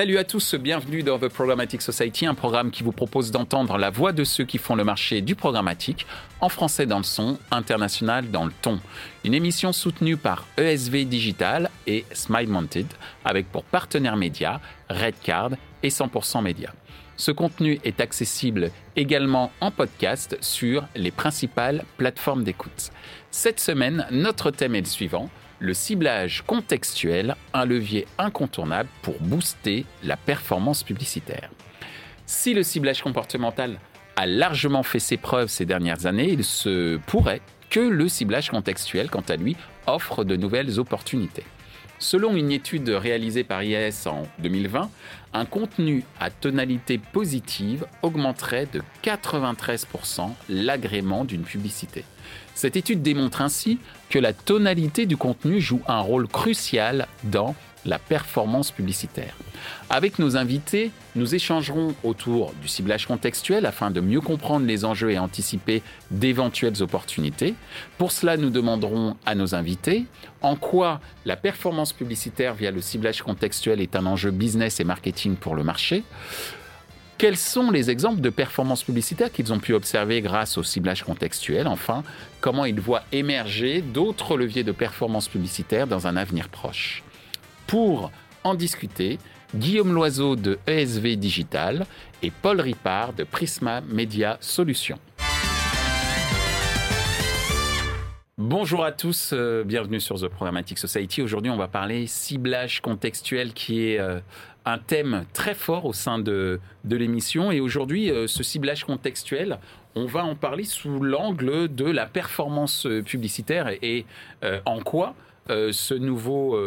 Salut à tous, bienvenue dans The Programmatic Society, un programme qui vous propose d'entendre la voix de ceux qui font le marché du programmatique, en français dans le son, international dans le ton. Une émission soutenue par ESV Digital et Smile Mounted, avec pour partenaires médias Redcard et 100% Média. Ce contenu est accessible également en podcast sur les principales plateformes d'écoute. Cette semaine, notre thème est le suivant le ciblage contextuel, un levier incontournable pour booster la performance publicitaire. Si le ciblage comportemental a largement fait ses preuves ces dernières années, il se pourrait que le ciblage contextuel, quant à lui, offre de nouvelles opportunités. Selon une étude réalisée par IAS en 2020, un contenu à tonalité positive augmenterait de 93% l'agrément d'une publicité. Cette étude démontre ainsi que la tonalité du contenu joue un rôle crucial dans la performance publicitaire. Avec nos invités, nous échangerons autour du ciblage contextuel afin de mieux comprendre les enjeux et anticiper d'éventuelles opportunités. Pour cela, nous demanderons à nos invités en quoi la performance publicitaire via le ciblage contextuel est un enjeu business et marketing pour le marché. Quels sont les exemples de performances publicitaires qu'ils ont pu observer grâce au ciblage contextuel? Enfin, comment ils voient émerger d'autres leviers de performance publicitaire dans un avenir proche? Pour en discuter, Guillaume Loiseau de ESV Digital et Paul Ripard de Prisma Media Solutions. Bonjour à tous, euh, bienvenue sur The Programmatic Society. Aujourd'hui, on va parler ciblage contextuel qui est euh, un thème très fort au sein de, l'émission. Et aujourd'hui, euh, ce ciblage contextuel, on va en parler sous l'angle de la performance publicitaire et, en quoi ce nouveau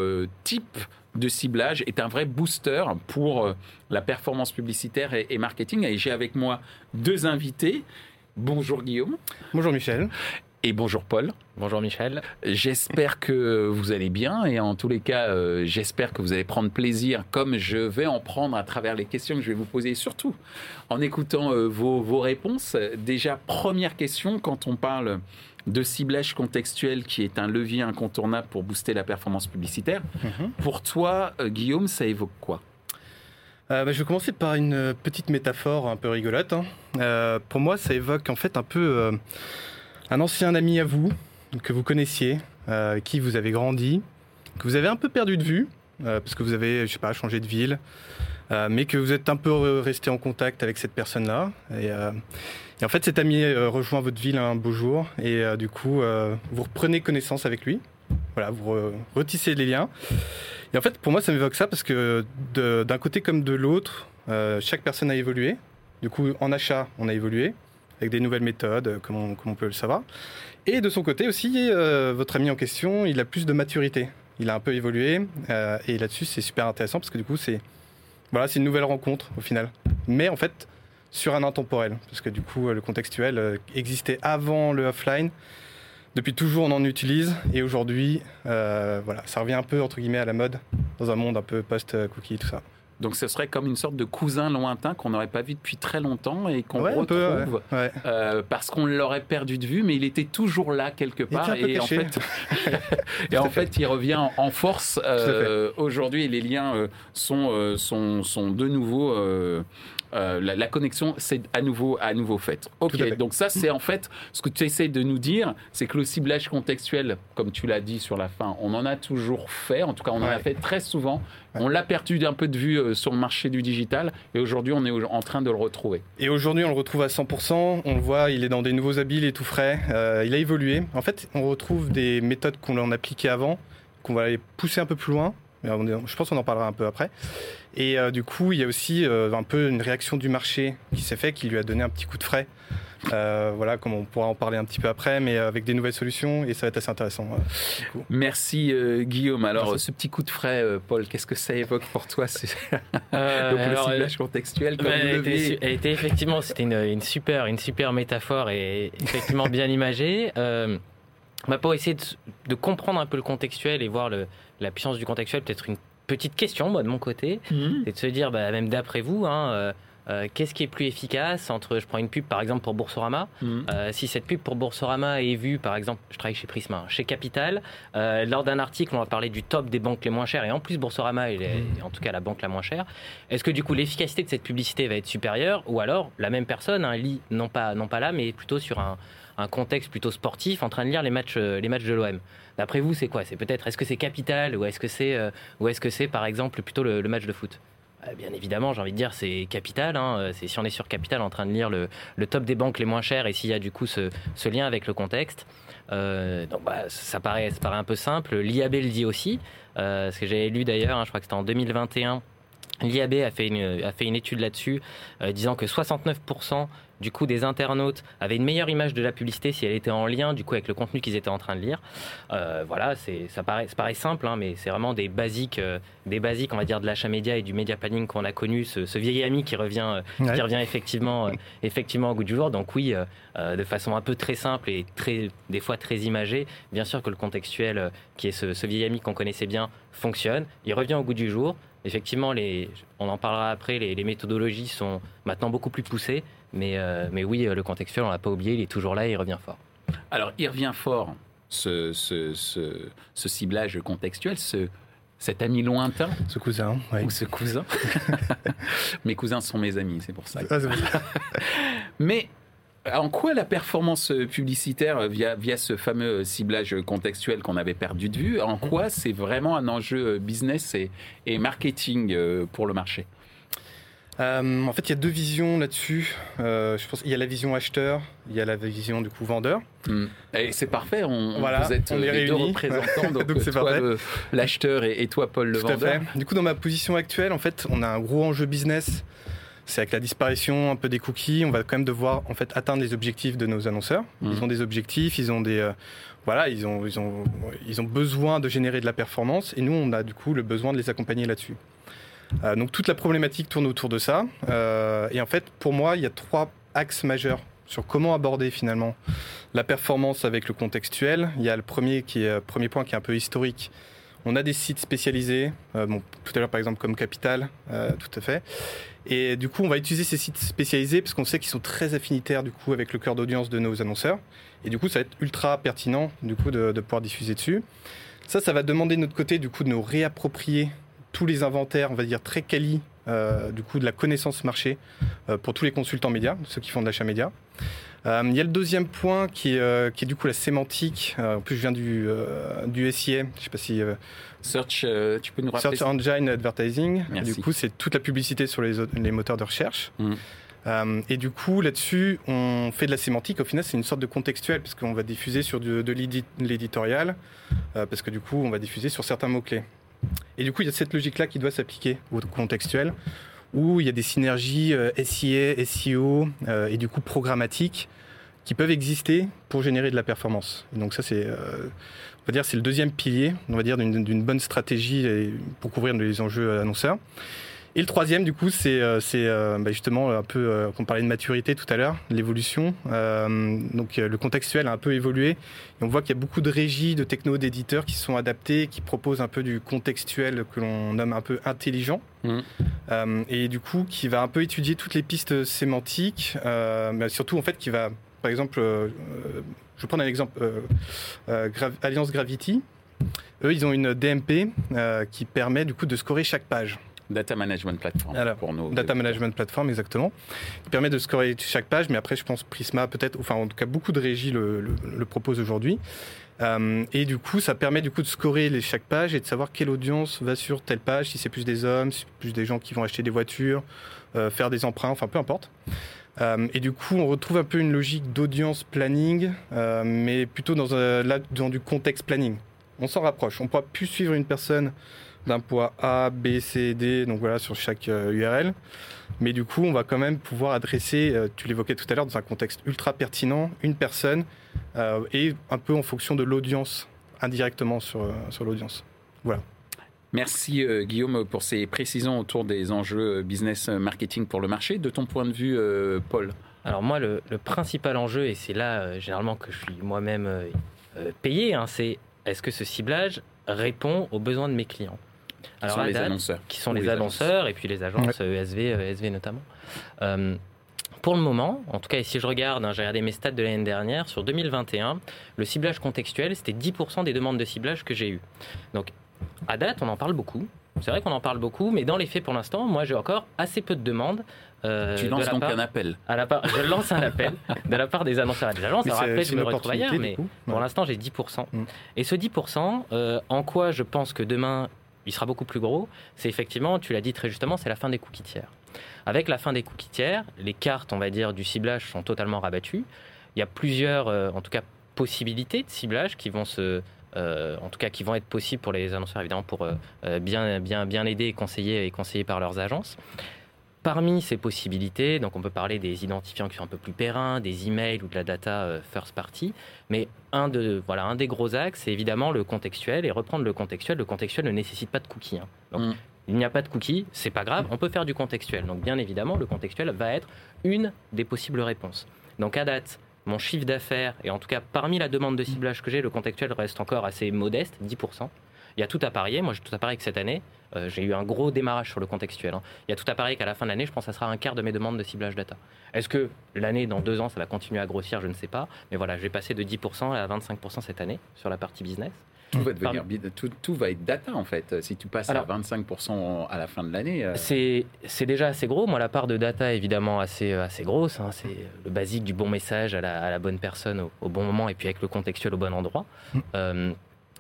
type de ciblage est un vrai booster pour la performance publicitaire et, et marketing. Et j'ai avec moi deux invités. Bonjour Guillaume. Bonjour Michel. Et bonjour Paul. Bonjour Michel. J'espère que vous allez bien et en tous les cas, euh, j'espère que vous allez prendre plaisir comme je vais en prendre à travers les questions que je vais vous poser, surtout en écoutant euh, vos, vos, réponses. Déjà, première question, quand on parle de ciblage contextuel qui est un levier incontournable pour booster la performance publicitaire, -hmm. pour toi, euh, Guillaume, ça évoque quoi? Bah, je vais commencer par une petite métaphore un peu rigolote. Hein. pour moi, ça évoque en fait un peu un ancien ami à vous, que vous connaissiez, euh, qui vous avez grandi, que vous avez un peu perdu de vue, euh, parce que vous avez, je sais pas, changé de ville, euh, mais que vous êtes un peu resté en contact avec cette personne-là. Et, et, en fait, cet ami rejoint votre ville un beau jour, et du coup, vous reprenez connaissance avec lui. Voilà, vous retissez les liens. Et en fait, pour moi, ça m'évoque ça parce que d'un côté comme de l'autre, chaque personne a évolué. Du coup, en achat, on a évolué avec des nouvelles méthodes, comme on, peut le savoir. Et de son côté aussi, euh, votre ami en question, il a plus de maturité. Il a un peu évolué. Euh, et là-dessus, c'est super intéressant parce que du coup, c'est voilà, c'est une nouvelle rencontre au final. Mais en fait, sur un intemporel. Parce que du coup, le contextuel euh, existait avant le offline. Depuis toujours, on en utilise. Et aujourd'hui, euh, voilà, ça revient un peu, entre guillemets, à la mode dans un monde un peu post-cookie, tout ça. Donc ce serait comme une sorte de cousin lointain qu'on n'aurait pas vu depuis très longtemps et qu'on ouais, retrouve peu, ouais. Euh, parce qu'on l'aurait perdu de vue, mais il était toujours là quelque part. et en fait, et en fait, il revient en force euh, aujourd'hui. Les liens euh, sont, sont, sont de nouveau euh, la, la, connexion c'est à nouveau à nouveau faite. Ok, donc ça c'est en fait ce que tu essaies de nous dire, c'est que le ciblage contextuel, comme tu l'as dit sur la fin, on en a toujours fait, en tout cas on en a fait très souvent. Ouais. On l'a perdu d'un peu de vue euh, sur le marché du digital et aujourd'hui on est en train de le retrouver. Et aujourd'hui on le retrouve à 100%, on le voit, il est dans des nouveaux habits, il est tout frais, euh, il a évolué. En fait on retrouve des méthodes qu'on en appliquait avant, qu'on va aller pousser un peu plus loin je pense qu'on en parlera un peu après. Et euh, du coup, il y a aussi euh, un peu une réaction du marché qui s'est fait, qui lui a donné un petit coup de frais. Euh, voilà, comme on pourra en parler un petit peu après, mais avec des nouvelles solutions et ça va être assez intéressant. Euh, Merci euh, Guillaume. Alors, Merci. ce petit coup de frais, Paul, qu'est-ce que ça évoque pour toi Donc, le ciblage contextuel comme bah, elle, était, elle était effectivement, c'était une, une, super, une super métaphore et effectivement bien imagée. Bah, pour essayer de, de, comprendre un peu le contextuel et voir le, la puissance du contextuel, peut-être une petite question, moi, de mon côté, mmh. et de se dire, bah, même d'après vous, hein, euh, qu'est-ce qui est plus efficace entre, je prends une pub par exemple pour Boursorama, Mhm. euh, si cette pub pour Boursorama est vue par exemple, je travaille chez Prisma, chez Capital, euh, lors d'un article on va parler du top des banques les moins chères et en plus Boursorama est est en tout cas la banque la moins chère, est-ce que du coup l'efficacité de cette publicité va être supérieure ou alors la même personne hein, lit non pas, non pas là mais plutôt sur un, un contexte plutôt sportif en train de lire les matchs, les matchs de l'OM D'après vous, c'est quoi? C'est peut-être est-ce que c'est Capital ou est-ce que c'est ou est-ce que c'est par exemple plutôt le, le match de foot? Bien évidemment, j'ai envie de dire c'est Capital. hein, euh, c'est si on est sur Capital en train de lire le, top des banques les moins chères et s'il y a du coup ce, lien avec le contexte. Euh, donc bah, ça paraît ça paraît un peu simple. L'IAB le dit aussi. Euh, ce que j'avais lu d'ailleurs, hein, je crois que c'était en 2021. L'IAB a fait une, a fait une étude là-dessus, euh, disant que 69% du coup des internautes avaient une meilleure image de la publicité si elle était en lien du coup avec le contenu qu'ils étaient en train de lire. Euh, voilà, c'est ça paraît, ça paraît simple, hein, mais c'est vraiment des basiques, euh, des basiques, on va dire, de l'achat média et du média planning qu'on a connu, ce, ce vieil ami qui revient, euh, Ouais. qui revient effectivement, effectivement au goût du jour. Donc oui, de façon un peu très simple et très, des fois très imagée, bien sûr que le contextuel, qui est ce, ce vieil ami qu'on connaissait bien, fonctionne. Il revient au goût du jour. Effectivement, les, on en parlera après, les, les méthodologies sont maintenant beaucoup plus poussées. Mais, euh, mais oui, le contextuel, on l'a pas oublié, il est toujours là et il revient fort. Alors, il revient fort, ce, ce, ce, ce ciblage contextuel, ce, cet ami lointain Ce cousin, ouais. ou ce cousin. mes cousins sont mes amis, c'est pour ça. Ah. Mais en quoi la performance publicitaire via, via ce fameux ciblage contextuel qu'on avait perdu de vue, en quoi c'est vraiment un enjeu business et, et marketing euh, pour le marché? Euh, en fait, il y a deux visions là-dessus. Euh, je pense il y a la vision acheteur, il y a la vision du coup vendeur. Hmm. Et c'est parfait, on, Voilà, vous êtes on les deux représentants, donc, toi l'acheteur et, et toi Paul le Tout à vendeur. fait. Du coup, dans ma position actuelle, en fait, on a un gros enjeu business. C'est avec la disparition un peu des cookies, on va quand même devoir en fait atteindre les objectifs de nos annonceurs. Mhm. Ils ont des objectifs, ils ont des euh, voilà, ils ont ils ont ils ont besoin de générer de la performance et nous on a du coup le besoin de les accompagner là-dessus. Euh, donc toute la problématique tourne autour de ça. Euh, et en fait, pour moi, il y a trois axes majeurs sur comment aborder finalement la performance avec le contextuel. Il y a le premier qui est premier point qui est un peu historique. On a des sites spécialisés, bon, tout à l'heure par exemple comme Capital, tout à fait. Et du coup, on va utiliser ces sites spécialisés parce qu'on sait qu'ils sont très affinitaires du coup avec le cœur d'audience de nos annonceurs. Et du coup, ça va être ultra pertinent du coup de, de pouvoir diffuser dessus. Ça, ça va demander de notre côté du coup de nous réapproprier tous les inventaires, on va dire très quali, euh, du coup de la connaissance marché euh, pour tous les consultants médias, ceux qui font de l'achat média. Euh, il y a le deuxième point qui est, euh, qui est du coup la sémantique. Euh, en plus, je viens du, du SIA. Je sais pas si Search, tu peux nous rappeler Search Engine Advertising. Merci. Du coup, c'est toute la publicité sur les, moteurs de recherche. Euh, et du coup, là-dessus, on fait de la sémantique. Au final, c'est une sorte de contextuel, parce qu'on va diffuser sur de, de l'édi- l'éditorial, euh, parce que du coup, on va diffuser sur certains mots-clés. Et du coup, il y a cette logique-là qui doit s'appliquer au contextuel, où il y a des synergies euh, SIA, SEO euh, et du coup programmatiques qui peuvent exister pour générer de la performance. Et donc ça, c'est, euh, on va dire, c'est le deuxième pilier, on va dire, d'une bonne stratégie pour couvrir les enjeux annonceurs. Et le troisième, du coup, c'est euh, euh, bah, justement un peu, euh, qu'on parlait de maturité tout à l'heure, l'évolution. Euh, donc euh, le contextuel a un peu évolué. Et on voit qu'il y a beaucoup de régies, de technos, d'éditeurs qui sont adaptés, qui proposent un peu du contextuel que l'on nomme un peu intelligent. Euh, et du coup, qui va un peu étudier toutes les pistes sémantiques, euh, mais surtout en fait, qui va, par exemple, euh, euh, je vais prendre un exemple, euh, euh, Alliance Gravity. Eux, ils ont une DMP euh, qui permet du coup de scorer chaque page. Data Management Platform Alors, pour nos Data Management Platform, exactement. Qui permet de scorer chaque page, mais après, je pense Prisma, peut-être, enfin, en tout cas, beaucoup de régies le, le, le proposent aujourd'hui. Euh, et du coup, ça permet du coup de scorer les, chaque page et de savoir quelle audience va sur telle page, si c'est plus des hommes, si c'est plus des gens qui vont acheter des voitures, euh, faire des emprunts, enfin, peu importe. Euh, et du coup, on retrouve un peu une logique d'audience planning, mais plutôt dans, là, dans du contexte planning. On s'en rapproche. On ne pourra plus suivre une personne d'un poids A, B, C, D, donc voilà, sur chaque euh, URL. Mais du coup, on va quand même pouvoir adresser, euh, tu l'évoquais tout à l'heure, dans un contexte ultra pertinent, une personne, euh, et un peu en fonction de l'audience, indirectement sur, euh, sur l'audience. Merci euh, Guillaume pour ces précisions autour des enjeux euh, business euh, marketing pour le marché. De ton point de vue, euh, Paul Alors moi, le, le principal enjeu, et c'est là euh, généralement que je suis moi-même euh, euh, payé, hein, c'est est-ce que ce ciblage répond aux besoins de mes clients? Alors, sont les date, annonceurs. qui sont les, les annonceurs et puis les agences euh, ESV, ESV notamment. Euh, pour le moment, en tout cas, si je regarde, hein, j'ai regardé mes stats de l'année dernière, sur 2021, le ciblage contextuel, c'était 10% des demandes de ciblage que j'ai eues. Donc, à date, on en parle beaucoup. C'est vrai qu'on en parle beaucoup, mais dans les faits, pour l'instant, moi, j'ai encore assez peu de demandes. euh, Tu de lances la donc part- un appel. à la part, je lance un appel de la part des annonceurs et des agences. Alors après, je me retrouve ailleurs, mais pour Ouais. l'instant, j'ai 10%. Mm. Et ce 10%, euh, en quoi je pense que demain, il sera beaucoup plus gros, c'est effectivement, tu l'as dit très justement, c'est la fin des cookies tiers. Avec la fin des cookies tiers, les cartes, on va dire, du ciblage sont totalement rabattues. Il y a plusieurs, euh, en tout cas, possibilités de ciblage qui vont se... euh, en tout cas, qui vont être possibles pour les annonceurs, évidemment, pour euh, bien, bien, bien aider et conseiller, et conseiller par leurs agences. Parmi ces possibilités, donc on peut parler des identifiants qui sont un peu plus périns, des emails ou de la data euh, first party, mais un, de, voilà, un des gros axes, c'est évidemment le contextuel et reprendre le contextuel. Le contextuel ne nécessite pas de cookies. hein. Donc, Mm. il n'y a pas de cookies, c'est pas grave, on peut faire du contextuel. Donc, bien évidemment, le contextuel va être une des possibles réponses. Donc, à date, mon chiffre d'affaires, et en tout cas parmi la demande de ciblage que j'ai, le contextuel reste encore assez modeste, 10%. Il y a tout à parier. Moi, j'ai tout à parier que cette année, euh, j'ai eu un gros démarrage sur le contextuel. hein. Il y a tout à parier qu'à la fin de l'année, je pense que ça sera un quart de mes demandes de ciblage data. Est-ce que l'année, dans deux ans, ça va continuer à grossir? Je ne sais pas. Mais voilà, j'ai passé de 10% à 25% cette année sur la partie business. Tout va, devenir, bid- tout, tout va être data en fait. Si tu passes Alors- à 25% à la fin de l'année, euh, C'est déjà assez gros. Moi, la part de data, évidemment, assez, assez grosse. hein. C'est le basique du bon message à la, à la bonne personne au, au bon moment et puis avec le contextuel au bon endroit. Mm. Euh,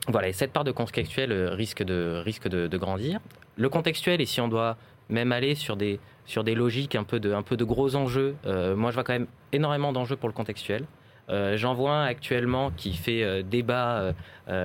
voilà, et cette part de contextuel euh, risque de, risque de, de grandir. Le contextuel, et si on doit même aller sur des, sur des logiques un peu de, un peu de gros enjeux, euh, moi, je vois quand même énormément d'enjeux pour le contextuel. Euh, J'en vois un actuellement qui fait euh, débat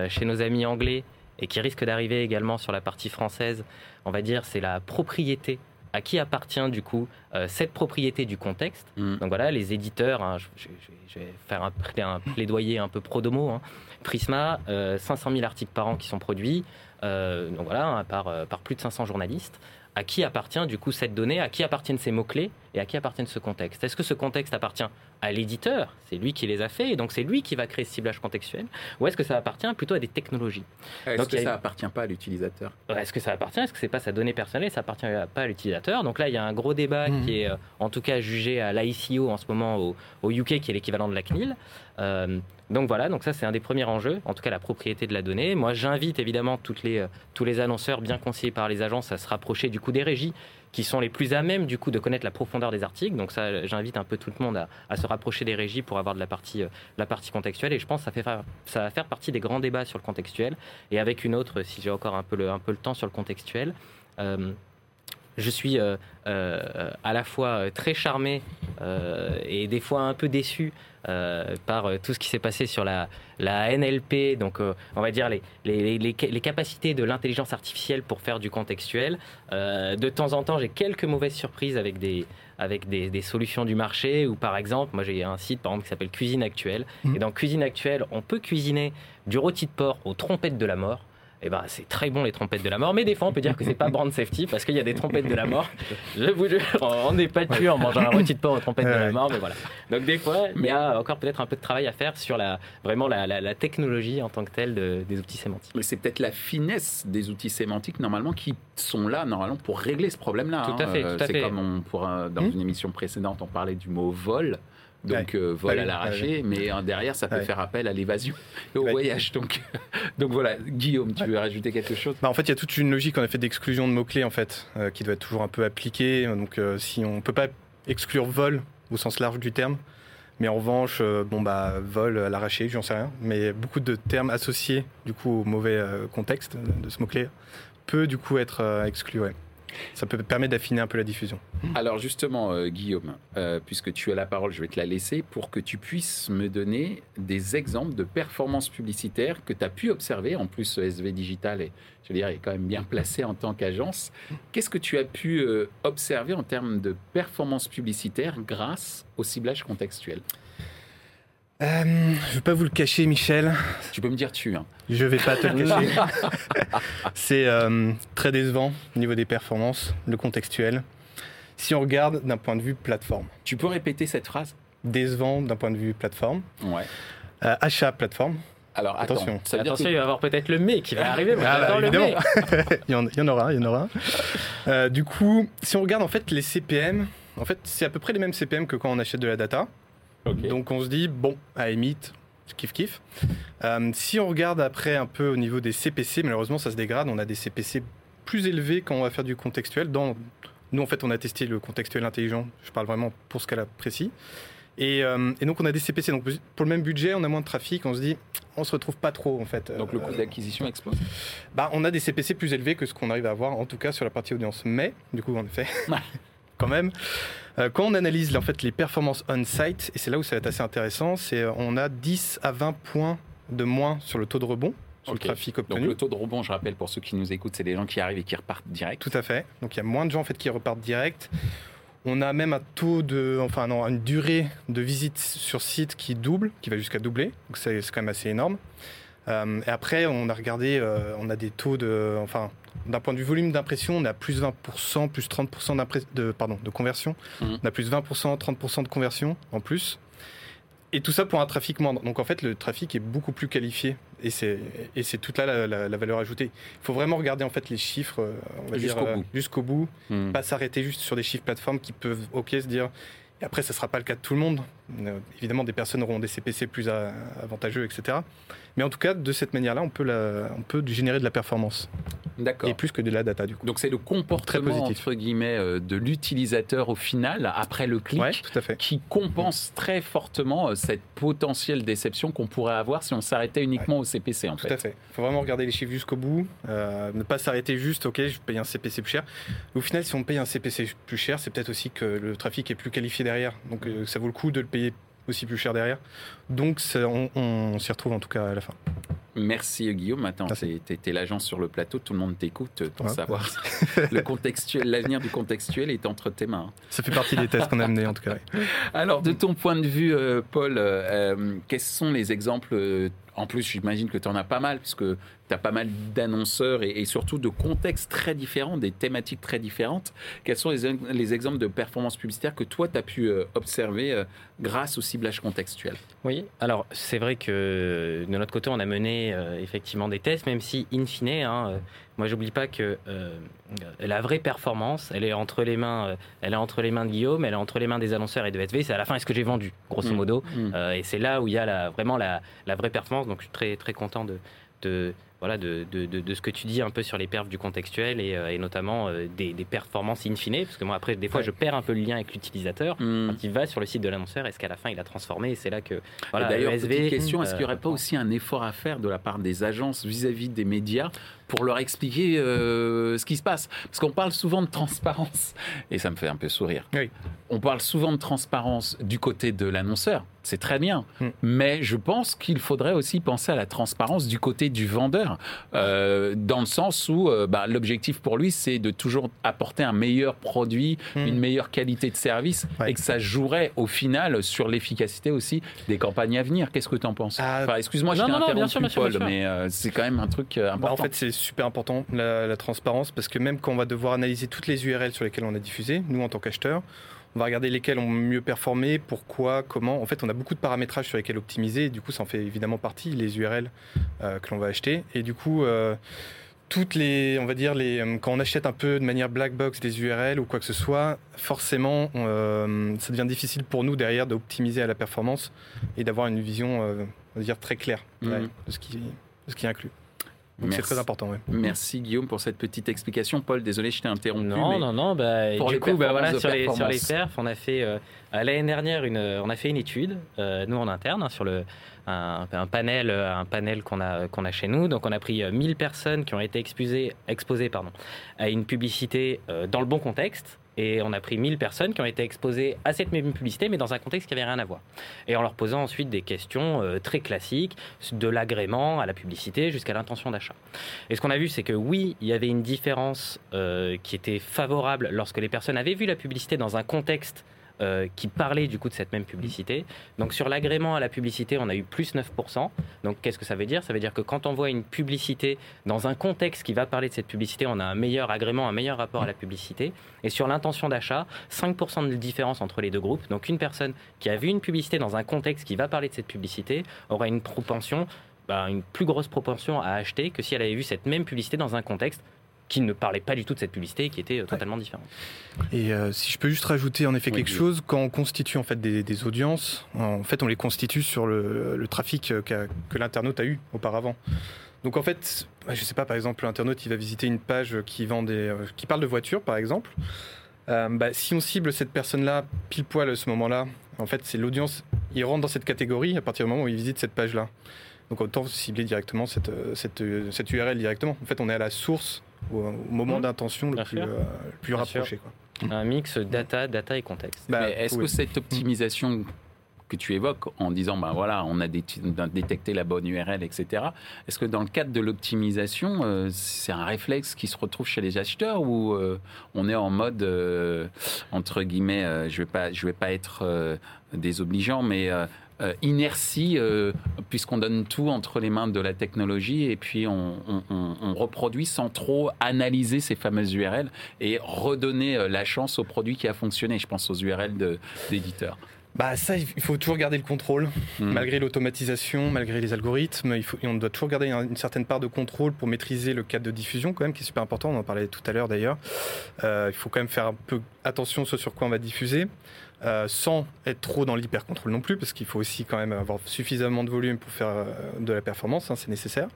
chez nos amis anglais et qui risque d'arriver également sur la partie française. On va dire, c'est la propriété. À qui appartient du coup euh, cette propriété du contexte? Mm. donc voilà, les éditeurs, hein, je, je- je- je vais faire un, plai- un plaidoyer un peu pro domo. hein. Prisma, euh, 500 000 articles par an qui sont produits, euh, donc voilà, hein, par, euh, par plus de 500 journalistes. À qui appartient du coup cette donnée À qui appartiennent ces mots-clés Et à qui appartiennent ce contexte Est-ce que ce contexte appartient à l'éditeur? C'est lui qui les a fait, et donc c'est lui qui va créer ce ciblage contextuel Ou est-ce que ça appartient plutôt à des technologies? Est-ce Donc, que a ça appartient pas à l'utilisateur? Est-ce que ça appartient? Est-ce que c'est pas sa donnée personnelle Ça appartient pas à l'utilisateur? Donc là, il y a un gros débat Mhm. qui est, euh, en tout cas, jugé à l'ICO en ce moment au, au UK, qui est l'équivalent de la CNIL. Euh, donc voilà, donc ça c'est un des premiers enjeux, en tout cas la propriété de la donnée. Moi, j'invite évidemment toutes les, euh, tous les annonceurs bien conseillés par les agences à se rapprocher du coup des régies qui sont les plus à même du coup de connaître la profondeur des articles. Donc ça, j'invite un peu tout le monde à, se rapprocher des régies pour avoir de la partie, euh, la partie contextuelle. Et je pense que ça, va faire partie des grands débats sur le contextuel. Et avec une autre, si j'ai encore un peu le, un peu le temps sur le contextuel, euh, je suis euh, euh, à la fois euh, très charmé euh, et des fois un peu déçu par tout ce qui s'est passé sur la, la NLP, donc on va dire les, les, les, les capacités de l'intelligence artificielle pour faire du contextuel. De temps en temps, j'ai quelques mauvaises surprises avec des, avec des, des solutions du marché, ou par exemple, moi j'ai un site par exemple qui s'appelle Cuisine Actuelle, Mhm. et dans Cuisine Actuelle, on peut cuisiner du rôti de porc aux trompettes de la mort. Et ben, c'est très bon les trompettes de la mort, mais des fois on peut dire que c'est pas brand safety parce qu'il y a des trompettes de la mort. Je vous jure, on n'est pas tué en mangeant un rôti de porc aux trompettes de la mort, mais voilà. Donc des fois, il y a encore peut-être un peu de travail à faire sur la vraiment la, la- la technologie en tant que telle de- des outils sémantiques. Mais c'est peut-être la finesse des outils sémantiques normalement qui sont là normalement pour régler ce problème-là. Tout à hein. fait, Euh, tout à c'est fait. comme on pourra dans Hmm. une émission précédente on parlait du mot vol. Donc euh, vol Ah à oui, l'arraché, mais euh, derrière ça peut Ouais. faire appel à l'évasion et au Ouais. voyage. Donc, donc voilà, Guillaume, tu veux rajouter quelque chose? Bah, en fait, il y a toute une logique en effet d'exclusion de mots-clés en fait, euh, qui doit être toujours un peu appliquée. Donc, euh, si on peut pas exclure vol au sens large du terme, mais en revanche, euh, bon bah vol à l'arraché, j'en sais rien. Mais beaucoup de termes associés du coup au mauvais euh, contexte de, ce mot-clé peut du coup être euh, exclu. Ça peut permettre d'affiner un peu la diffusion. Alors justement, euh, Guillaume, euh, puisque tu as la parole, je vais te la laisser pour que tu puisses me donner des exemples de performances publicitaires que tu as pu observer. En plus, SV Digital est, je veux dire, est quand même bien placé en tant qu'agence. Qu'est-ce que tu as pu euh, observer en termes de performances publicitaires grâce au ciblage contextuel? Euh, je vais pas vous le cacher, Michel. Tu peux me dire tu. Hein. Je vais pas te le cacher. C'est euh, très décevant au niveau des performances, le contextuel. Si on regarde d'un point de vue plateforme, Tu peux répéter cette phrase? Décevant d'un point de vue plateforme, Ouais. Euh, achat plateforme, Alors attends, Attention. ça veut dire Attention, que- il va y avoir peut-être le mai qui va arriver. Moi, Ah, bah, le mai. il y en aura, il y en aura. Euh, du coup, si on regarde en fait les CPM, en fait, c'est à peu près les mêmes CPM que quand on achète de la data. Donc on se dit, bon, à Emit, kiff kiff. Euh, si on regarde après un peu au niveau des CPC, malheureusement ça se dégrade, on a des CPC plus élevés quand on va faire du contextuel. Dans... Nous en fait on a testé le contextuel intelligent, je parle vraiment pour ce cas-là précis. Et, euh, et donc on a des CPC, donc pour le même budget on a moins de trafic, on se dit, on se retrouve pas trop en fait. Donc le Euh, coût d'acquisition explose. bah, on a des CPC plus élevés que ce qu'on arrive à avoir, en tout cas sur la partie audience. Mais, du coup, en effet, quand même, euh, quand on analyse en fait, les performances on-site, et c'est là où ça va être assez intéressant, c'est euh, on a 10 à 20 points de moins sur le taux de rebond, sur le trafic Donc obtenu. le taux de rebond, je rappelle pour ceux qui nous écoutent, c'est les gens qui arrivent et qui repartent direct. Tout à fait. Donc il y a moins de gens en fait qui repartent direct. On a même un taux de, enfin non, une durée de visite sur site qui double, qui va jusqu'à doubler. Donc c'est quand même assez énorme. Euh, et après, on a regardé, euh, on a des taux de, enfin, d'un point de vue volume d'impression, on a plus 20%, plus 30% d'impré- de, pardon, de conversion. Mhm. On a plus 20%, 30% de conversion en plus. Et tout ça pour un trafic moindre. Donc en fait, le trafic est beaucoup plus qualifié. Et c'est et c'est toute là la, la- la valeur ajoutée. Il faut vraiment regarder en fait les chiffres, euh, Jusqu'au bout. jusqu'au bout Hmm. pas s'arrêter juste sur des chiffres plateformes qui peuvent, ok, se dire. Et après, ça ne sera pas le cas de tout le monde. Euh, évidemment, des personnes auront des CPC plus avantageux, etc. Mais en tout cas, de cette manière-là, on peut, la- on peut générer de la performance. D'accord. Et plus que de la data, du coup. Donc c'est le comportement positif. entre guillemets euh, de l'utilisateur au final après le clic Ouais, tout à fait. qui compense très fortement euh, cette potentielle déception qu'on pourrait avoir si on s'arrêtait uniquement au CPC en Tout fait. à fait. Il faut vraiment regarder les chiffres jusqu'au bout. euh, ne pas s'arrêter juste, ok, je paye un CPC plus cher. Au final, si on paye un CPC plus cher, c'est peut-être aussi que le trafic est plus qualifié Donc euh, ça vaut le coup de le payer aussi plus cher derrière. Donc ça- on, on s'y retrouve en tout cas à la fin. Merci Guillaume. Maintenant, tu es, l'agent sur le plateau, tout le monde t'écoute pour Ouais. savoir. le contextuel, l'avenir du contextuel est entre tes mains. Ça fait partie des tests qu'on a menés en tout cas. Alors, de ton point de vue, euh, Paul, euh, euh, quels sont les exemples En plus, j'imagine que tu en as pas mal, puisque tu as pas mal d'annonceurs et, et surtout de contextes très différents, des thématiques très différentes. Quels sont les, les exemples de performances publicitaires que toi, tu as pu observer euh, grâce au ciblage contextuel? Oui, alors c'est vrai que de notre côté, on a mené euh, effectivement des tests, même si, in fine, hein, euh, moi j'oublie pas que euh, la vraie performance, elle est entre les mains, euh, elle est entre les mains de Guillaume, elle est entre les mains des annonceurs et de SV. C'est à la fin est-ce que j'ai vendu, grosso Mm. modo. Mm. Et c'est là où il y a la, vraiment la, la vraie performance. Donc je suis très très content de, de voilà de, de, de, de ce que tu dis un peu sur les perfs du contextuel et, euh, et notamment euh, des, des performances in fine, parce que moi après des fois Ouais. je perds un peu le lien avec l'utilisateur. Hmm. Quand il va sur le site de l'annonceur, est-ce qu'à la fin il a transformé Et c'est là que voilà, D'ailleurs, petite question, est-ce qu'il n'y aurait euh, pas aussi un effort à faire de la part des agences vis-à-vis des médias pour leur expliquer euh, ce qui se passe Parce qu'on parle souvent de transparence, et ça me fait un peu sourire. Oui. On parle souvent de transparence du côté de l'annonceur, c'est très bien, Hmm. mais je pense qu'il faudrait aussi penser à la transparence du côté du vendeur, euh, dans le sens où euh, bah, l'objectif pour lui, c'est de toujours apporter un meilleur produit, Hmm. une meilleure qualité de service, Ouais. et que ça jouerait au final sur l'efficacité aussi des campagnes à venir. Qu'est-ce que tu en penses? Ah, Enfin, Excuse-moi, je t'ai bien interrompu, sûr, bien sûr, Paul, bien sûr. mais c'est quand même un truc Bah, important. en fait, c'est super important la, la transparence parce que même quand on va devoir analyser toutes les URL sur lesquelles on a diffusé, nous en tant qu'acheteurs, on va regarder lesquelles ont mieux performé, pourquoi, comment. En fait, on a beaucoup de paramétrages sur lesquels optimiser et du coup, ça en fait évidemment partie les URL euh, que l'on va acheter. Et du coup, euh, toutes les, on va dire, les, euh, quand on achète un peu de manière black box des URL ou quoi que ce soit, forcément, euh, ça devient difficile pour nous derrière d'optimiser à la performance et d'avoir une vision, on va dire, très claire Mhm. de, ce qui, de ce qui est inclus. C'est Merci. très important. Ouais. Merci Guillaume pour cette petite explication. Paul, désolé, je t'ai interrompu. Non, mais non, non. Bah, pour du les coup, bah, voilà, sur, les, sur les perfs, on a fait euh, l'année dernière une, on a fait une étude, euh, nous en interne, hein, sur le, un, un panel, euh, un panel qu'on a, qu'on a chez nous. Donc, on a pris euh, 1000 personnes qui ont été exposées, exposées pardon, à une publicité euh, dans le bon contexte. Et on a pris 1000 personnes qui ont été exposées à cette même publicité, mais dans un contexte qui n'avait rien à voir. Et en leur posant ensuite des questions euh, très classiques, de l'agrément à la publicité jusqu'à l'intention d'achat. Et ce qu'on a vu, c'est que oui, il y avait une différence euh, qui était favorable lorsque les personnes avaient vu la publicité dans un contexte euh, qui parlait du coup de cette même publicité. Donc sur l'agrément à la publicité, on a eu plus 9%. Donc qu'est-ce que ça veut dire? Ça veut dire que quand on voit une publicité dans un contexte qui va parler de cette publicité, on a un meilleur agrément, un meilleur rapport à la publicité. Et sur l'intention d'achat, 5% de différence entre les deux groupes. Donc une personne qui a vu une publicité dans un contexte qui va parler de cette publicité aura une propension bah, une plus grosse propension à acheter que si elle avait vu cette même publicité dans un contexte qui ne parlait pas du tout de cette publicité et qui était euh, totalement différent. Et euh, si je peux juste rajouter en effet quelque chose, quand on constitue en fait des, audiences, en fait on les constitue sur le, trafic euh, que l'internaute a eu auparavant. Donc en fait, je sais pas, par exemple, l'internaute il va visiter une page qui vend des, qui parle de voitures par exemple. bah, si on cible cette personne-là pile poil à ce moment-là, en fait c'est l'audience, il rentre dans cette catégorie à partir du moment où il visite cette page-là. Donc autant cibler directement cette, cette, cette URL directement. En fait, on est à la source au, moment mmh. d'intention le, plus, euh, plus rapproché. Quoi. Un mix data, data et contexte. Bah, est-ce que cette optimisation que tu évoques en disant ben voilà on a détecté la bonne URL etc est-ce que dans le cadre de l'optimisation euh, c'est un réflexe qui se retrouve chez les acheteurs ou euh, on est en mode entre guillemets je vais pas je vais pas être désobligeant mais euh, inertie, euh, puisqu'on donne tout entre les mains de la technologie et puis on, reproduit sans trop analyser ces fameuses URL et redonner euh, la chance au produit qui a fonctionné. Je pense aux URL d'éditeurs. Bah ça, il faut toujours garder le contrôle, mmh. malgré l'automatisation, malgré les algorithmes. Il faut, on doit toujours garder une, certaine part de contrôle pour maîtriser le cadre de diffusion, quand même, qui est super important. On en parlait tout à l'heure d'ailleurs. il faut quand même faire un peu attention ce sur quoi on va diffuser. Euh, sans être trop dans l'hyper-contrôle non plus, parce qu'il faut aussi quand même avoir suffisamment de volume pour faire euh, de la performance, hein, c'est nécessaire.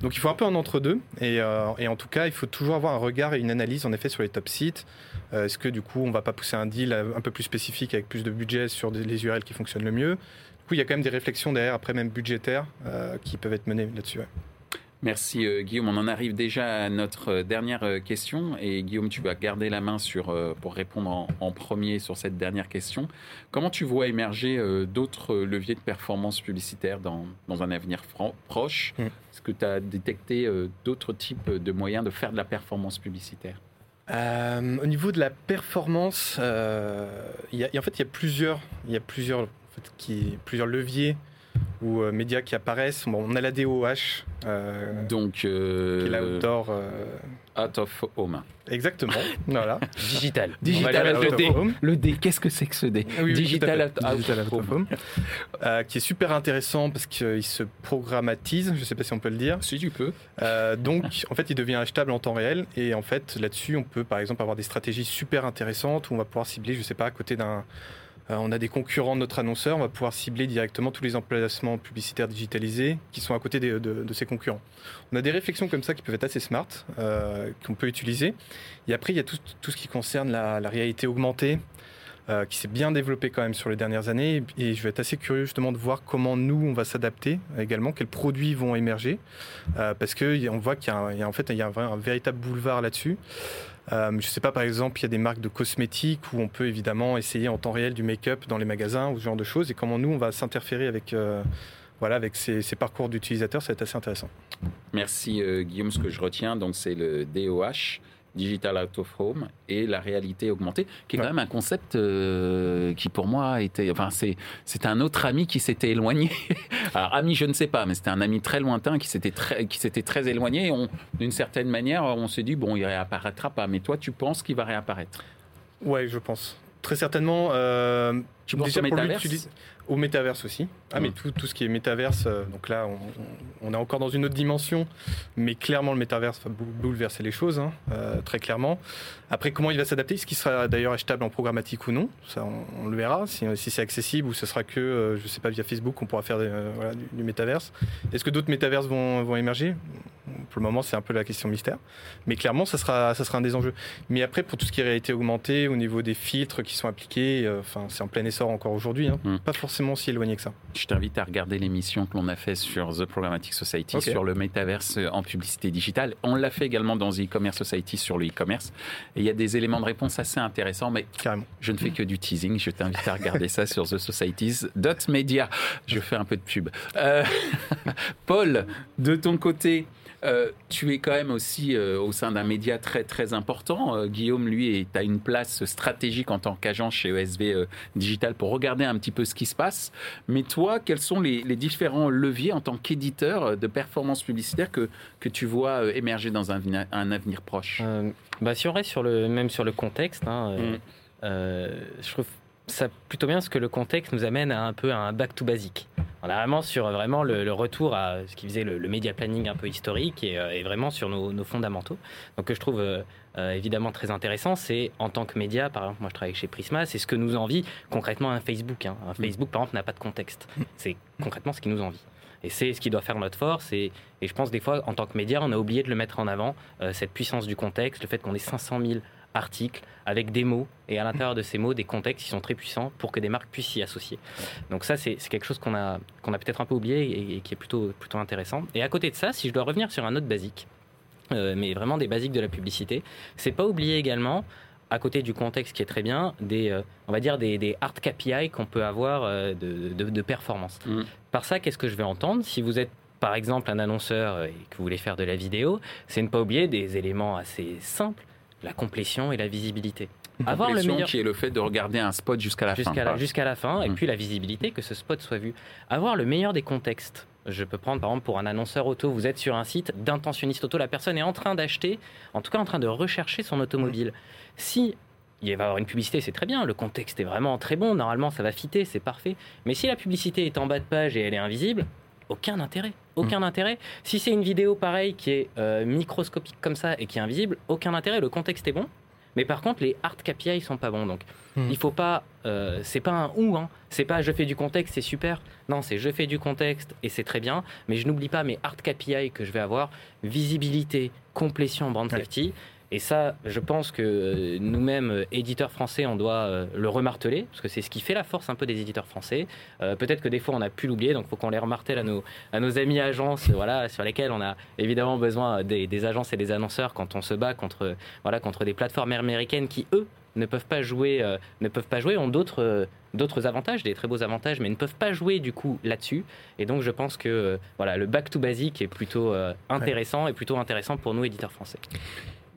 Donc il faut un peu un entre-deux, euh, et, en tout cas, il faut toujours avoir un regard et une analyse en effet sur les top sites. Est-ce que du coup, on va pas pousser un deal un peu plus spécifique avec plus de budget sur les URL qui fonctionnent le mieux? Du coup, il y a quand même des réflexions derrière, après même budgétaires, qui peuvent être menées là-dessus. Merci euh, Guillaume. On en arrive déjà à notre euh, dernière euh, question et Guillaume, tu vas garder la main sur, pour répondre en, premier sur cette dernière question. Comment tu vois émerger d'autres leviers de performance publicitaire dans, dans un avenir proche? Mm. Est-ce que tu as détecté d'autres types de moyens de faire de la performance publicitaire? Au niveau de la performance, y a, en fait, il y a plusieurs, y a plusieurs, qui, plusieurs leviers ou euh, médias qui apparaissent. on a la DOH. Euh, Donc, euh, qui est l'outdoor. out of home. Exactement. voilà. Digital. Digital out of home. Le D, qu'est-ce que c'est que ce D? Digital, out, of home. qui est super intéressant parce qu'il se programmatise, je ne sais pas si on peut le dire. Si tu peux. donc, en fait, il devient achetable en temps réel. Et en fait, là-dessus, on peut par exemple avoir des stratégies super intéressantes où on va pouvoir cibler, je ne sais pas, à côté d'un on a des concurrents de notre annonceur, on va pouvoir cibler directement tous les emplacements publicitaires digitalisés qui sont à côté de, de, ces concurrents. On a des réflexions comme ça qui peuvent être assez smart, euh, qu'on peut utiliser. Et après, il y a tout, ce qui concerne la, réalité augmentée, euh, qui s'est bien développé quand même sur les dernières années. Et je vais être assez curieux justement de voir comment nous, on va s'adapter également, quels produits vont émerger. parce qu'on voit qu'il y, a, en fait, il y a un véritable boulevard là-dessus. Euh, je ne sais pas, par exemple, il y a des marques de cosmétiques où on peut évidemment essayer en temps réel du make-up dans les magasins ou ce genre de choses. Et comment nous, on va s'interférer avec, euh, voilà, avec ces, parcours d'utilisateurs, ça va être assez intéressant. Merci euh, Guillaume. Ce que je retiens, donc c'est le DOH. Digital Out of Home et la réalité augmentée, qui est quand même un concept euh, qui pour moi était, enfin c'est c'est un autre ami qui s'était éloigné. Alors ami, je ne sais pas, mais c'était un ami très lointain qui s'était très qui s'était très éloigné. Et d'une certaine manière, on s'est dit bon, il réapparaîtra pas. Mais toi, tu penses qu'il va réapparaître? Ouais, je pense. Très certainement. Euh, tu penses au métaverse? Au métaverse aussi. Ah, mais tout, tout ce qui est métaverse, euh, donc là, on, est encore dans une autre dimension, mais clairement, le métaverse va bouleverser les choses, hein, euh, très clairement. Après, comment il va s'adapter? Est-ce qu'il sera d'ailleurs achetable en programmatique ou non? Ça, on, le verra. Si, si c'est accessible ou ce sera que, je ne sais pas, via Facebook, on pourra faire voilà, du, du, métaverse. Est-ce que d'autres métaverses vont, vont émerger? Pour le moment, c'est un peu la question mystère. Mais clairement, ça sera, ça sera un des enjeux. Mais après, pour tout ce qui est réalité augmentée, au niveau des filtres qui sont appliqués, enfin, c'est en plein essor encore aujourd'hui, hein. mm. pas forcément si éloigné que ça. Je t'invite à regarder l'émission que l'on a fait sur The Programmatic Society, sur le métaverse en publicité digitale. On l'a fait également dans The E-Commerce Society sur le e-commerce. Et il y a des éléments de réponse assez intéressants, mais Carrément. je ne fais que du teasing. Je t'invite à regarder ça sur The Societies. Media. Je fais un peu de pub. Euh, Paul, de ton côté, euh, tu es quand même aussi euh, au sein d'un média très très important. Euh, Guillaume, lui, a une place stratégique en tant qu'agent chez ESV Digital pour regarder un petit peu ce qui se passe. Mais toi, quels sont les, différents leviers en tant qu'éditeur de performance publicitaire que, que tu vois émerger dans un, un avenir proche? Bah, Si on reste sur le, même sur le contexte, hein, mm. je trouve ça plutôt bien parce que le contexte nous amène à un peu à un back to basic. On est vraiment sur vraiment le, retour à ce qui faisait le, le média planning un peu historique et, vraiment sur nos, fondamentaux. Donc que je trouve évidemment très intéressant, c'est en tant que média, par exemple moi je travaille chez Prisma, c'est ce que nous envie concrètement un Facebook. Hein. Un. Facebook par exemple n'a pas de contexte. C'est concrètement ce qui nous envie. Et c'est ce qui doit faire notre force. Et, je pense des fois, en tant que média, on a oublié de le mettre en avant, euh, cette puissance du contexte, le fait qu'on ait 500 000 articles avec des mots et à l'intérieur de ces mots des contextes qui sont très puissants pour que des marques puissent s'y associer. Donc ça c'est quelque chose qu'on a, qu'on a peut-être un peu oublié et, qui est plutôt, plutôt intéressant. Et à côté de ça, si je dois revenir sur un autre basique, euh, mais vraiment des basiques de la publicité, c'est pas oublier également à côté du contexte qui est très bien, des, euh, on va dire des, des hard KPI qu'on peut avoir euh, de, de, performance. Mm. Par ça, qu'est-ce que je vais entendre? Si vous êtes par exemple un annonceur et que vous voulez faire de la vidéo, c'est ne pas oublier des éléments assez simples, la complétion et la visibilité. Avoir le meilleur... qui est le fait de regarder un spot jusqu'à la fin. Jusqu'à la fin, et mm. puis la visibilité, que ce spot soit vu. Avoir le meilleur des contextes. Je peux prendre par exemple pour un annonceur auto, vous êtes sur un site d'intentionniste auto, la personne est en train d'acheter, en tout cas en train de rechercher son automobile. Si il va y avoir une publicité, c'est très bien, le contexte est vraiment très bon, normalement ça va fitter, c'est parfait. Mais si la publicité est en bas de page et elle est invisible, aucun intérêt. Aucun mm. intérêt. Si c'est une vidéo pareille qui est euh, microscopique comme ça et qui est invisible, aucun intérêt. Le contexte est bon. Mais par contre, les hard KPI sont pas bons. Donc, mm. il faut pas. Euh, c'est pas un ou. Hein. C'est pas je fais du contexte, c'est super. Non, c'est je fais du contexte et c'est très bien. Mais je n'oublie pas mes hard KPI que je vais avoir visibilité, complétion, brand safety. Et ça, je pense que euh, nous-mêmes, euh, éditeurs français, on doit euh, le remarteler, parce que c'est ce qui fait la force un peu des éditeurs français. Peut-être que des fois, on a pu l'oublier, donc il faut qu'on les remartèle à nos, à nos amis agences, voilà, sur lesquelles on a évidemment besoin des, des, agences et des annonceurs quand on se bat contre, voilà, contre des plateformes américaines qui, eux, ne peuvent pas jouer, ne peuvent pas jouer, ont d'autres d'autres avantages, des très beaux avantages, mais ne peuvent pas jouer du coup là-dessus. Et donc je pense que voilà, le back to basic est plutôt intéressant et plutôt intéressant pour nous éditeurs français.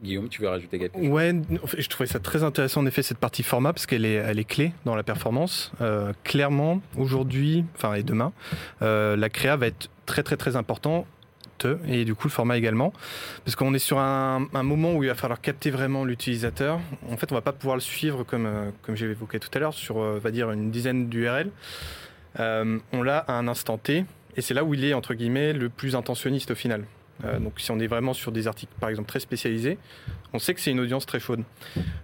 Guillaume, tu veux rajouter quelque chose? Ouais, je trouvais ça très intéressant en effet cette partie format parce qu'elle est, elle est clé dans la performance. Euh, clairement, aujourd'hui, enfin et demain, euh, la créa va être très très très important et du coup le format également parce qu'on est sur un, moment où il va falloir capter vraiment l'utilisateur. En fait, on va pas pouvoir le suivre comme euh, comme j'ai évoqué tout à l'heure sur va dire une dizaine d'URL. on l'a à un instant T et c'est là où il est entre guillemets le plus intentionniste au final. Euh, donc si on est vraiment sur des articles par exemple très spécialisés, on sait que c'est une audience très chaude.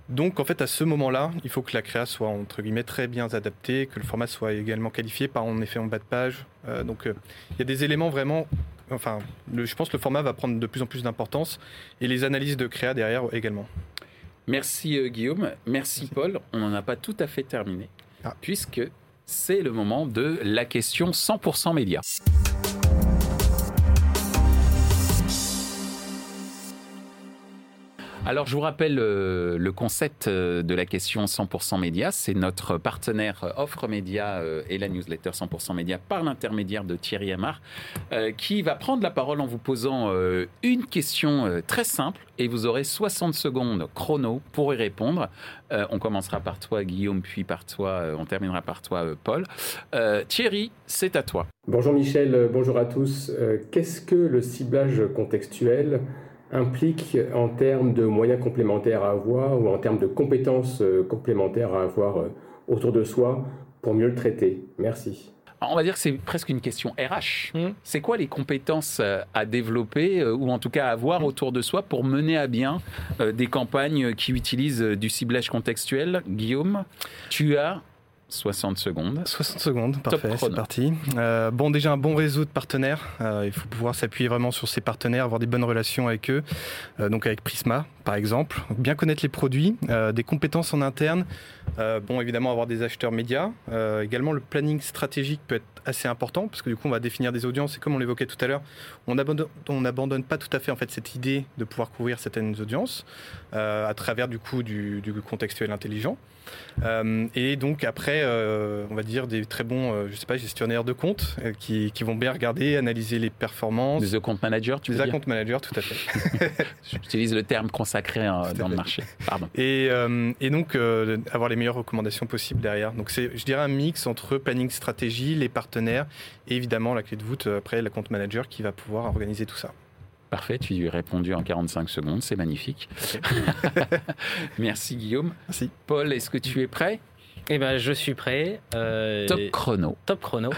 Donc en fait à ce moment-là, il faut que la créa soit entre guillemets très bien adaptée, que le format soit également qualifié, par en effet en bas de page. Euh, donc euh, il y a des éléments vraiment, enfin je pense que le format va prendre de plus en plus d'importance et les analyses de créa derrière également. Merci Guillaume, merci Paul. On n'en a pas tout à fait terminé, ah. puisque c'est le moment de la question 100% média. Alors, je vous rappelle euh, le concept euh, de la question 100% média. C'est notre partenaire euh, Offre Média et la newsletter 100% média par l'intermédiaire de Thierry Amar, qui va prendre la parole en vous posant une question très simple et vous aurez 60 secondes chrono pour y répondre. on commencera par toi, Guillaume, puis par toi, on terminera par toi, Paul. Thierry, c'est à toi. Bonjour Michel, bonjour à tous. Qu'est-ce que le ciblage contextuel? Implique en termes de moyens complémentaires à avoir ou en termes de compétences euh, complémentaires à avoir euh, autour de soi pour mieux le traiter Merci. On va dire que c'est presque une question RH. Hmm. C'est quoi les compétences euh, à développer ou en tout cas à avoir autour de soi pour mener à bien des campagnes qui utilisent du ciblage contextuel? Guillaume, tu as 60 secondes. 60 secondes, parfait, c'est parti. Euh, bon, déjà un bon réseau de partenaires. Euh, il faut pouvoir s'appuyer vraiment sur ces partenaires, avoir des bonnes relations avec eux. Euh, donc avec Prisma, par exemple. Bien connaître les produits, des compétences en interne. bon, évidemment, avoir des acheteurs médias. également, le planning stratégique peut être assez important parce que du coup, on va définir des audiences. Et comme on l'évoquait tout à l'heure, on n'abandonne pas tout à fait en fait cette idée de pouvoir couvrir certaines audiences à travers du coup du, du contextuel intelligent. Euh, et donc après, euh, on va dire des très bons, euh, je sais pas, gestionnaires de comptes qui, qui, vont bien regarder, analyser les performances. Des account managers, tu veux Des account managers, tout à fait. J'utilise le terme consacré hein, dans le marché. Pardon. Et, et donc avoir les meilleures recommandations possibles derrière. Donc c'est, je dirais, un mix entre planning stratégie, les partenaires et évidemment la clé de voûte après la compte manager qui va pouvoir organiser tout ça. Parfait, tu lui as répondu en 45 secondes, c'est magnifique. Merci Guillaume. Merci. Paul, est-ce que tu es prêt? Eh ben, je suis prêt. Euh, top chrono. Top chrono.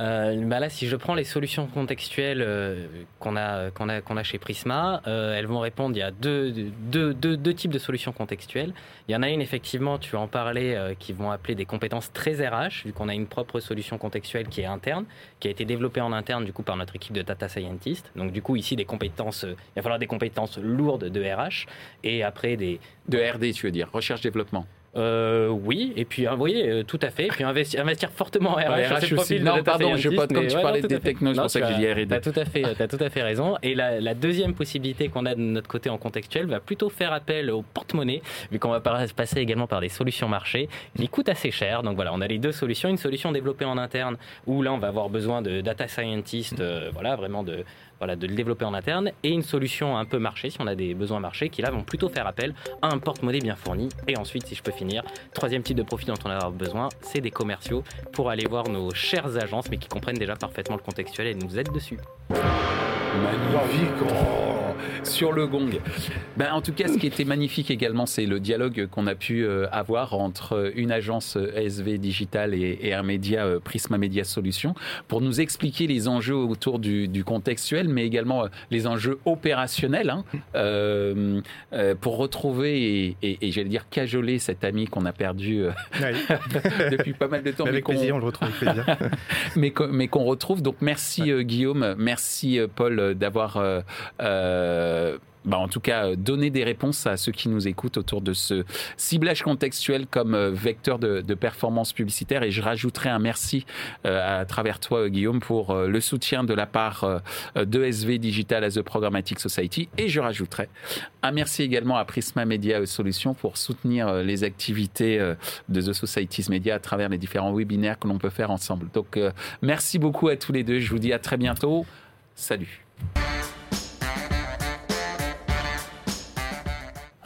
Euh, bah là, si je prends les solutions contextuelles euh, qu'on a, qu'on a, qu'on a chez Prisma, euh, elles vont répondre. Il y a deux, deux, deux, types de solutions contextuelles. Il y en a une, effectivement, tu en parlais, qui vont appeler des compétences très RH, vu qu'on a une propre solution contextuelle qui est interne, qui a été développée en interne, du coup, par notre équipe de data scientist. Donc, du coup, ici, des compétences, il va falloir des compétences lourdes de RH et après des. De RD, tu veux dire, recherche-développement. Euh, oui, et puis vous voyez, euh, tout à fait. Et puis investir, investir fortement en RH. RH aussi. Non, pardon, je pas comme tu parlais des technos, c'est pour ça que j'ai dit R&D. T'as tout à fait, as tout à fait raison. Et la, la, deuxième possibilité qu'on a de notre côté en contextuel va plutôt faire appel au porte-monnaie, vu qu'on va passer également par des solutions marché qui coûtent assez cher. Donc voilà, on a les deux solutions. Une solution développée en interne, où là on va avoir besoin de data scientists, euh, voilà, vraiment de voilà, de le développer en interne, et une solution un peu marché, si on a des besoins marché, qui là vont plutôt faire appel à un porte-monnaie bien fourni. Et ensuite, si je peux finir, troisième type de profil dont on a besoin, c'est des commerciaux pour aller voir nos chères agences, mais qui comprennent déjà parfaitement le contextuel et nous aident dessus. Sur le gong. Ben, en tout cas, ce qui était magnifique également, c'est le dialogue qu'on a pu euh, avoir entre une agence ESV Digital et, un média euh, Prisma Media Solutions pour nous expliquer les enjeux autour du, contextuel, mais également euh, les enjeux opérationnels hein, pour retrouver et, j'allais dire cajoler cet ami qu'on a perdu depuis pas mal de temps. Avec mais plaisir, on le retrouve plaisir. mais qu'on retrouve. Donc merci Guillaume, merci Paul d'avoir euh, euh, bah, en tout cas donné des réponses à ceux qui nous écoutent autour de ce ciblage contextuel comme euh, vecteur de, performance publicitaire. Et je rajouterai un merci à travers toi, Guillaume, pour le soutien de la part de SV Digital as a Programmatic Society. Et je rajouterai un merci également à Prisma Media Solutions pour soutenir les activités de The Society's Media à travers les différents webinaires que l'on peut faire ensemble. Donc, merci beaucoup à tous les deux. Je vous dis à très bientôt. Salut.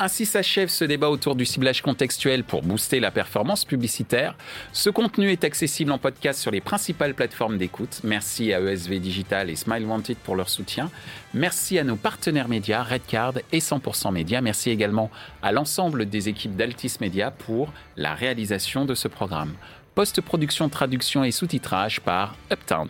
Ainsi s'achève ce débat autour du ciblage contextuel pour booster la performance publicitaire. Ce contenu est accessible en podcast sur les principales plateformes d'écoute. Merci à ESV Digital et Smile Wanted pour leur soutien. Merci à nos partenaires médias Redcard et 100% Média. Merci également à l'ensemble des équipes d'Altis Media pour la réalisation de ce programme. Post-production, traduction et sous-titrage par Uptown.